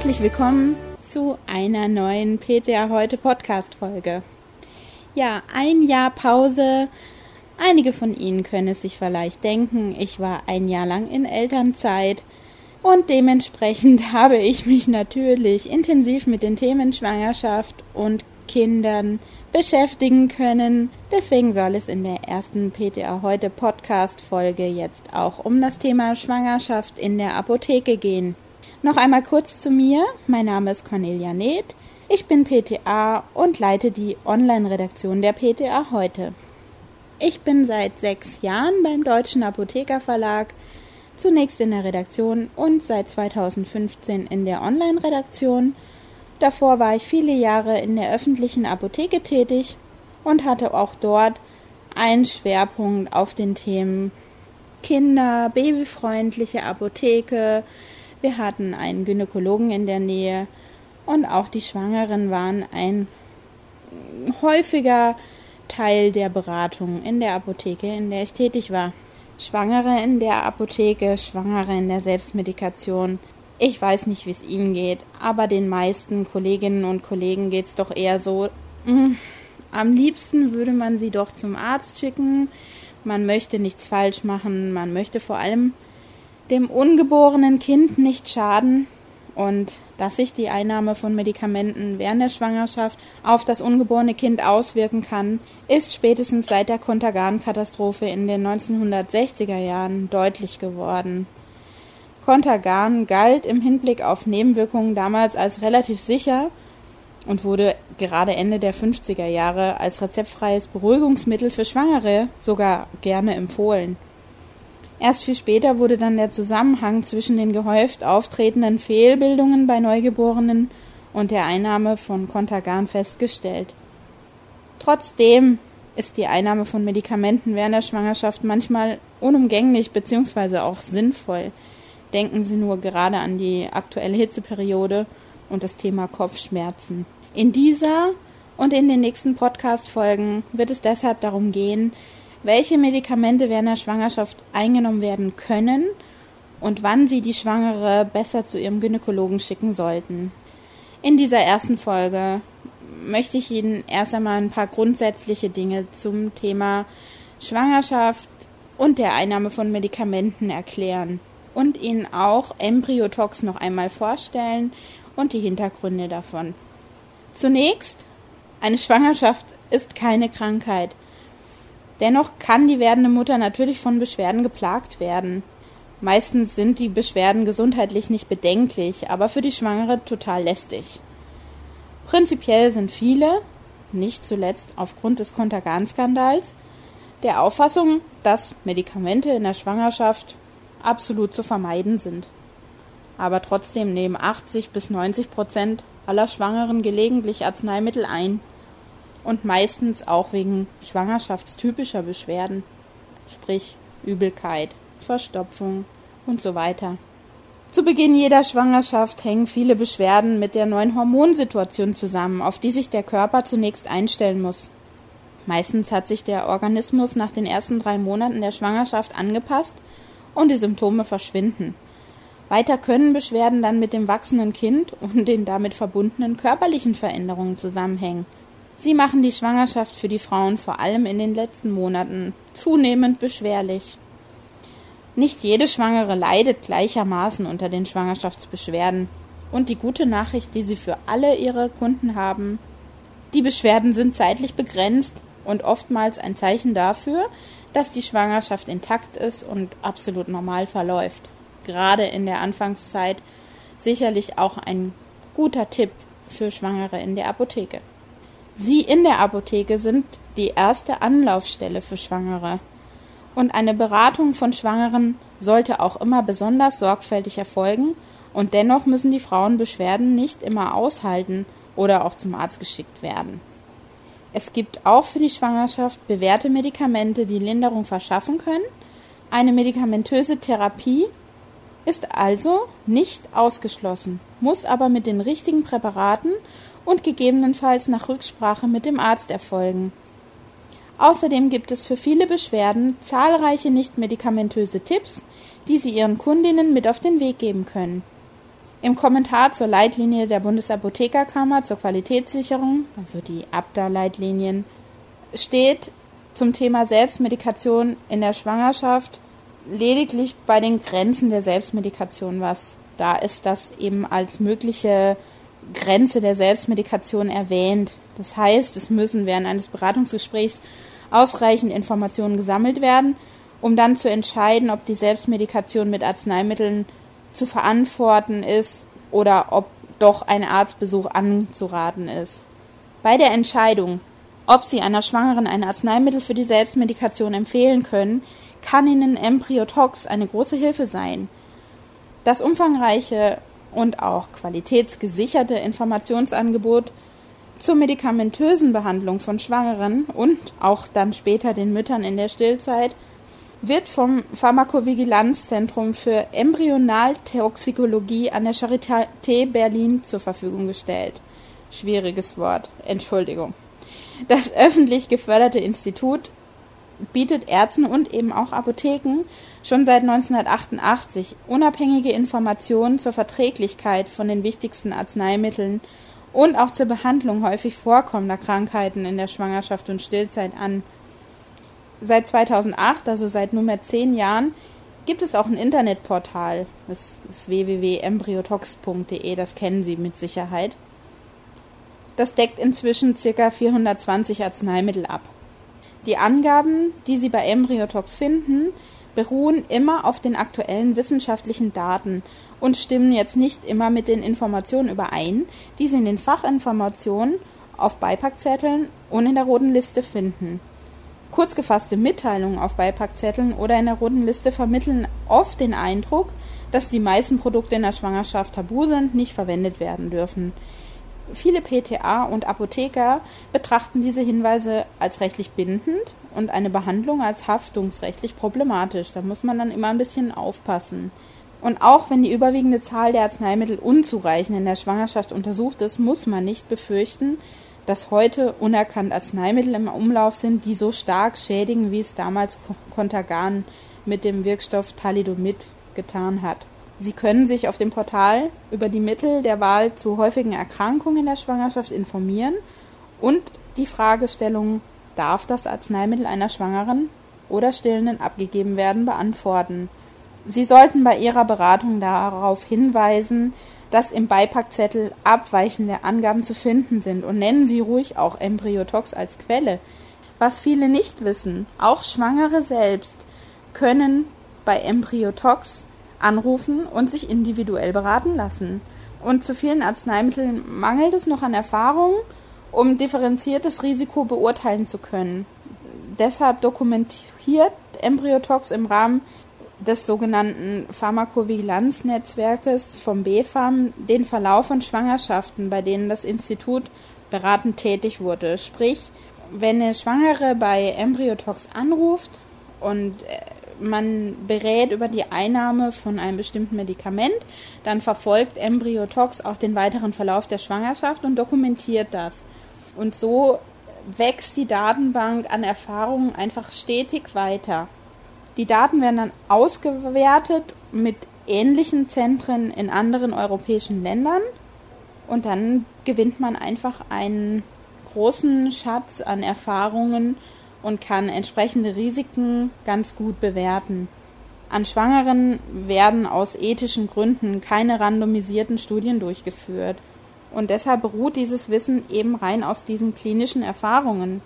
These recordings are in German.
Herzlich willkommen zu einer neuen PTA heute Podcast Folge. Ja, ein Jahr Pause. Einige von Ihnen können es sich vielleicht denken, ich war ein Jahr lang in Elternzeit und dementsprechend habe ich mich natürlich intensiv mit den Themen Schwangerschaft und Kindern beschäftigen können. Deswegen soll es in der ersten PTA heute Podcast Folge jetzt auch um das Thema Schwangerschaft in der Apotheke gehen. Noch einmal kurz zu mir. Mein Name ist Cornelia Neth. Ich bin PTA und leite die Online-Redaktion der PTA heute. Ich bin seit sechs Jahren beim Deutschen Apothekerverlag, zunächst in der Redaktion und seit 2015 in der Online-Redaktion. Davor war ich viele Jahre in der öffentlichen Apotheke tätig und hatte auch dort einen Schwerpunkt auf den Themen Kinder, babyfreundliche Apotheke, wir hatten einen Gynäkologen in der Nähe und auch die Schwangeren waren ein häufiger Teil der Beratung in der Apotheke, in der ich tätig war. Schwangere in der Apotheke, Schwangere in der Selbstmedikation. Ich weiß nicht, wie es Ihnen geht, aber den meisten Kolleginnen und Kollegen geht es doch eher so, mh, mm, am liebsten würde man sie doch zum Arzt schicken. Man möchte nichts falsch machen, man möchte vor allem dem ungeborenen Kind nicht schaden und dass sich die Einnahme von Medikamenten während der Schwangerschaft auf das ungeborene Kind auswirken kann, ist spätestens seit der Kontergan-Katastrophe in den 1960er Jahren deutlich geworden. Contergan galt im Hinblick auf Nebenwirkungen damals als relativ sicher und wurde gerade Ende der 50er Jahre als rezeptfreies Beruhigungsmittel für Schwangere sogar gerne empfohlen. Erst viel später wurde dann der Zusammenhang zwischen den gehäuft auftretenden Fehlbildungen bei Neugeborenen und der Einnahme von Contagan festgestellt. Trotzdem ist die Einnahme von Medikamenten während der Schwangerschaft manchmal unumgänglich bzw. auch sinnvoll. Denken Sie nur gerade an die aktuelle Hitzeperiode und das Thema Kopfschmerzen. In dieser und in den nächsten Podcast-Folgen wird es deshalb darum gehen, welche Medikamente während der Schwangerschaft eingenommen werden können und wann Sie die Schwangere besser zu Ihrem Gynäkologen schicken sollten. In dieser ersten Folge möchte ich Ihnen erst einmal ein paar grundsätzliche Dinge zum Thema Schwangerschaft und der Einnahme von Medikamenten erklären und Ihnen auch Embryotox noch einmal vorstellen und die Hintergründe davon. Zunächst, eine Schwangerschaft ist keine Krankheit. Dennoch kann die werdende Mutter natürlich von Beschwerden geplagt werden. Meistens sind die Beschwerden gesundheitlich nicht bedenklich, aber für die Schwangere total lästig. Prinzipiell sind viele, nicht zuletzt aufgrund des Kontergan-Skandals, der Auffassung, dass Medikamente in der Schwangerschaft absolut zu vermeiden sind. Aber trotzdem nehmen 80 bis 90 Prozent aller Schwangeren gelegentlich Arzneimittel ein und meistens auch wegen schwangerschaftstypischer Beschwerden, sprich Übelkeit, Verstopfung und so weiter. Zu Beginn jeder Schwangerschaft hängen viele Beschwerden mit der neuen Hormonsituation zusammen, auf die sich der Körper zunächst einstellen muss. Meistens hat sich der Organismus nach den ersten drei Monaten der Schwangerschaft angepasst und die Symptome verschwinden. Weiter können Beschwerden dann mit dem wachsenden Kind und den damit verbundenen körperlichen Veränderungen zusammenhängen. Sie machen die Schwangerschaft für die Frauen vor allem in den letzten Monaten zunehmend beschwerlich. Nicht jede Schwangere leidet gleichermaßen unter den Schwangerschaftsbeschwerden. Und die gute Nachricht, die Sie für alle Ihre Kunden haben, die Beschwerden sind zeitlich begrenzt und oftmals ein Zeichen dafür, dass die Schwangerschaft intakt ist und absolut normal verläuft. Gerade in der Anfangszeit sicherlich auch ein guter Tipp für Schwangere in der Apotheke. Sie in der Apotheke sind die erste Anlaufstelle für Schwangere. Und eine Beratung von Schwangeren sollte auch immer besonders sorgfältig erfolgen und dennoch müssen die Frauen Beschwerden nicht immer aushalten oder auch zum Arzt geschickt werden. Es gibt auch für die Schwangerschaft bewährte Medikamente, die Linderung verschaffen können. Eine medikamentöse Therapie ist also nicht ausgeschlossen, muss aber mit den richtigen Präparaten und gegebenenfalls nach Rücksprache mit dem Arzt erfolgen. Außerdem gibt es für viele Beschwerden zahlreiche nichtmedikamentöse Tipps, die Sie Ihren Kundinnen mit auf den Weg geben können. Im Kommentar zur Leitlinie der Bundesapothekerkammer zur Qualitätssicherung, also die ABDA-Leitlinien, steht zum Thema Selbstmedikation in der Schwangerschaft lediglich bei den Grenzen der Selbstmedikation was. Da ist das eben als mögliche Grenze der Selbstmedikation erwähnt. Das heißt, es müssen während eines Beratungsgesprächs ausreichend Informationen gesammelt werden, um dann zu entscheiden, ob die Selbstmedikation mit Arzneimitteln zu verantworten ist oder ob doch ein Arztbesuch anzuraten ist. Bei der Entscheidung, ob Sie einer Schwangeren ein Arzneimittel für die Selbstmedikation empfehlen können, kann Ihnen Embryotox eine große Hilfe sein. Das umfangreiche und auch qualitätsgesicherte Informationsangebot zur medikamentösen Behandlung von Schwangeren und auch dann später den Müttern in der Stillzeit wird vom Pharmakovigilanzzentrum für Embryonaltoxikologie an der Charité Berlin zur Verfügung gestellt. Schwieriges Wort, Entschuldigung. Das öffentlich geförderte Institut bietet Ärzten und eben auch Apotheken schon seit 1988 unabhängige Informationen zur Verträglichkeit von den wichtigsten Arzneimitteln und auch zur Behandlung häufig vorkommender Krankheiten in der Schwangerschaft und Stillzeit an seit 2008, also seit nunmehr zehn Jahren, gibt es auch ein Internetportal. Das ist www.embryotox.de, das kennen Sie mit Sicherheit. Das deckt inzwischen ca. 420 Arzneimittel ab. Die Angaben, die Sie bei Embryotox finden, beruhen immer auf den aktuellen wissenschaftlichen Daten und stimmen jetzt nicht immer mit den Informationen überein, die Sie in den Fachinformationen auf Beipackzetteln und in der roten Liste finden. Kurz gefasste Mitteilungen auf Beipackzetteln oder in der roten Liste vermitteln oft den Eindruck, dass die meisten Produkte in der Schwangerschaft tabu sind, nicht verwendet werden dürfen. Viele PTA und Apotheker betrachten diese Hinweise als rechtlich bindend und eine Behandlung als haftungsrechtlich problematisch. Da muss man dann immer ein bisschen aufpassen. Und auch wenn die überwiegende Zahl der Arzneimittel unzureichend in der Schwangerschaft untersucht ist, muss man nicht befürchten, dass heute unerkannt Arzneimittel im Umlauf sind, die so stark schädigen, wie es damals Contagan mit dem Wirkstoff Thalidomid getan hat. Sie können sich auf dem Portal über die Mittel der Wahl zu häufigen Erkrankungen in der Schwangerschaft informieren und die Fragestellung, darf das Arzneimittel einer Schwangeren oder Stillenden abgegeben werden, beantworten. Sie sollten bei Ihrer Beratung darauf hinweisen, dass im Beipackzettel abweichende Angaben zu finden sind und nennen Sie ruhig auch Embryotox als Quelle. Was viele nicht wissen, auch Schwangere selbst können bei Embryotox anrufen und sich individuell beraten lassen. Und zu vielen Arzneimitteln mangelt es noch an Erfahrung, um differenziertes Risiko beurteilen zu können. Deshalb dokumentiert Embryotox im Rahmen des sogenannten Pharmakovigilanznetzwerkes vom BfArM den Verlauf von Schwangerschaften, bei denen das Institut beratend tätig wurde. Sprich, wenn eine Schwangere bei Embryotox anruft und äh, man berät über die Einnahme von einem bestimmten Medikament, dann verfolgt Embryotox auch den weiteren Verlauf der Schwangerschaft und dokumentiert das. Und so wächst die Datenbank an Erfahrungen einfach stetig weiter. Die Daten werden dann ausgewertet mit ähnlichen Zentren in anderen europäischen Ländern und dann gewinnt man einfach einen großen Schatz an Erfahrungen und kann entsprechende Risiken ganz gut bewerten. An Schwangeren werden aus ethischen Gründen keine randomisierten Studien durchgeführt. Und deshalb beruht dieses Wissen eben rein aus diesen klinischen Erfahrungen.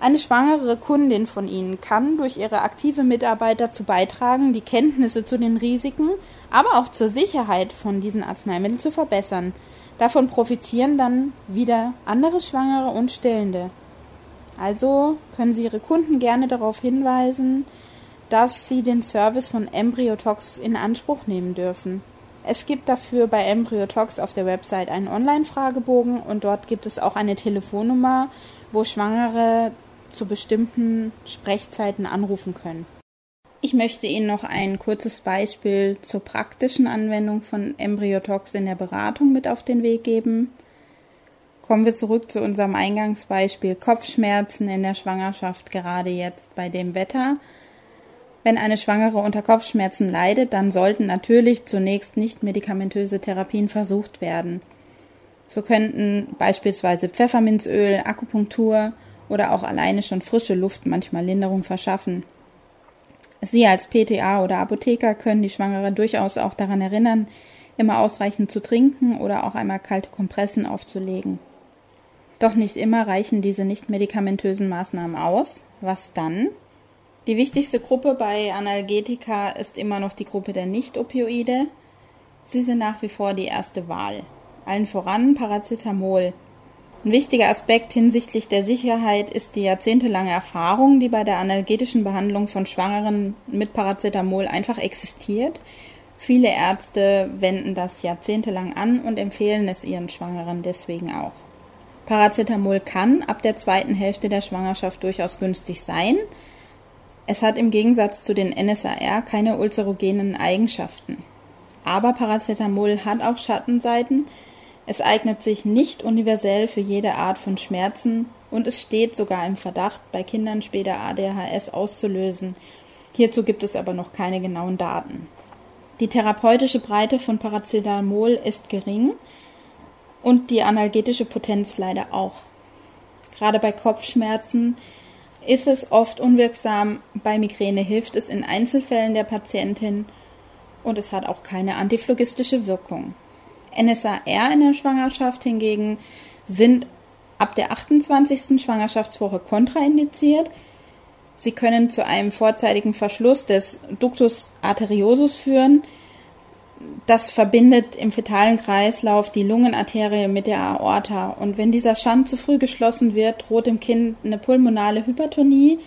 Eine schwangere Kundin von Ihnen kann durch ihre aktive Mitarbeit dazu beitragen, die Kenntnisse zu den Risiken, aber auch zur Sicherheit von diesen Arzneimitteln zu verbessern. Davon profitieren dann wieder andere Schwangere und Stillende. Also können Sie Ihre Kunden gerne darauf hinweisen, dass sie den Service von Embryotox in Anspruch nehmen dürfen. Es gibt dafür bei Embryotox auf der Website einen Online-Fragebogen und dort gibt es auch eine Telefonnummer, wo Schwangere zu bestimmten Sprechzeiten anrufen können. Ich möchte Ihnen noch ein kurzes Beispiel zur praktischen Anwendung von Embryotox in der Beratung mit auf den Weg geben. Kommen wir zurück zu unserem Eingangsbeispiel Kopfschmerzen in der Schwangerschaft, gerade jetzt bei dem Wetter. Wenn eine Schwangere unter Kopfschmerzen leidet, dann sollten natürlich zunächst nicht medikamentöse Therapien versucht werden. So könnten beispielsweise Pfefferminzöl, Akupunktur oder auch alleine schon frische Luft manchmal Linderung verschaffen. Sie als PTA oder Apotheker können die Schwangere durchaus auch daran erinnern, immer ausreichend zu trinken oder auch einmal kalte Kompressen aufzulegen. Doch nicht immer reichen diese nicht medikamentösen Maßnahmen aus. Was dann? Die wichtigste Gruppe bei Analgetika ist immer noch die Gruppe der Nicht-Opioide. Sie sind nach wie vor die erste Wahl. Allen voran Paracetamol, ein wichtiger Aspekt hinsichtlich der Sicherheit ist die jahrzehntelange Erfahrung, die bei der analgetischen Behandlung von Schwangeren mit Paracetamol einfach existiert. Viele Ärzte wenden das jahrzehntelang an und empfehlen es ihren Schwangeren deswegen auch. Paracetamol kann ab der zweiten Hälfte der Schwangerschaft durchaus günstig sein. Es hat im Gegensatz zu den NSAR keine ulcerogenen Eigenschaften. Aber Paracetamol hat auch Schattenseiten, es eignet sich nicht universell für jede Art von Schmerzen und es steht sogar im Verdacht, bei Kindern später ADHS auszulösen. Hierzu gibt es aber noch keine genauen Daten. Die therapeutische Breite von Paracetamol ist gering und die analgetische Potenz leider auch. Gerade bei Kopfschmerzen ist es oft unwirksam, bei Migräne hilft es in Einzelfällen der Patientin und es hat auch keine antiphlogistische Wirkung. NSAR in der Schwangerschaft hingegen sind ab der 28. Schwangerschaftswoche kontraindiziert. Sie können zu einem vorzeitigen Verschluss des Ductus arteriosus führen. Das verbindet im fetalen Kreislauf die Lungenarterie mit der Aorta. Und wenn dieser Schand zu früh geschlossen wird, droht dem Kind eine pulmonale Hypertonie.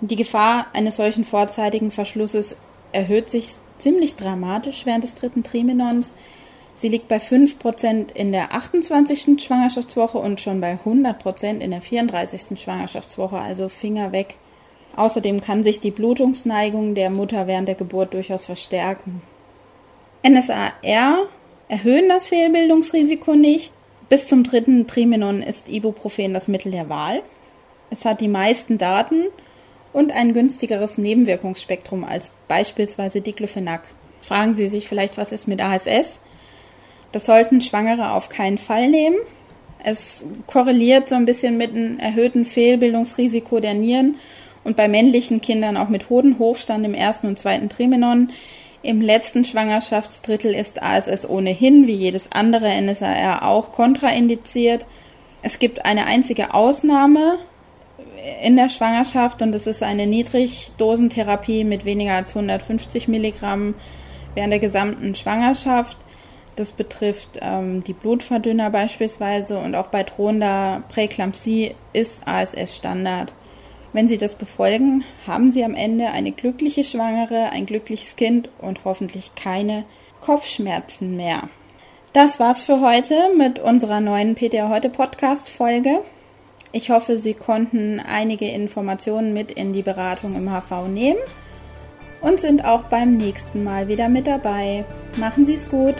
Die Gefahr eines solchen vorzeitigen Verschlusses erhöht sich ziemlich dramatisch während des dritten Trimenons. Sie liegt bei 5% in der 28. Schwangerschaftswoche und schon bei 100% in der 34. Schwangerschaftswoche, also Finger weg. Außerdem kann sich die Blutungsneigung der Mutter während der Geburt durchaus verstärken. NSAR erhöhen das Fehlbildungsrisiko nicht. Bis zum dritten Trimenon ist Ibuprofen das Mittel der Wahl. Es hat die meisten Daten und ein günstigeres Nebenwirkungsspektrum als beispielsweise Diclofenac. Fragen Sie sich vielleicht, was ist mit ASS? Das sollten Schwangere auf keinen Fall nehmen. Es korreliert so ein bisschen mit einem erhöhten Fehlbildungsrisiko der Nieren und bei männlichen Kindern auch mit Hodenhochstand im ersten und zweiten Trimenon. Im letzten Schwangerschaftsdrittel ist ASS ohnehin, wie jedes andere NSAR, auch kontraindiziert. Es gibt eine einzige Ausnahme in der Schwangerschaft und das ist eine Niedrigdosentherapie mit weniger als 150 Milligramm während der gesamten Schwangerschaft. Das betrifft ähm, die Blutverdünner beispielsweise und auch bei drohender Präklampsie ist ASS Standard. Wenn Sie das befolgen, haben Sie am Ende eine glückliche Schwangere, ein glückliches Kind und hoffentlich keine Kopfschmerzen mehr. Das war's für heute mit unserer neuen PTA heute Podcast Folge. Ich hoffe, Sie konnten einige Informationen mit in die Beratung im HV nehmen und sind auch beim nächsten Mal wieder mit dabei. Machen Sie es gut!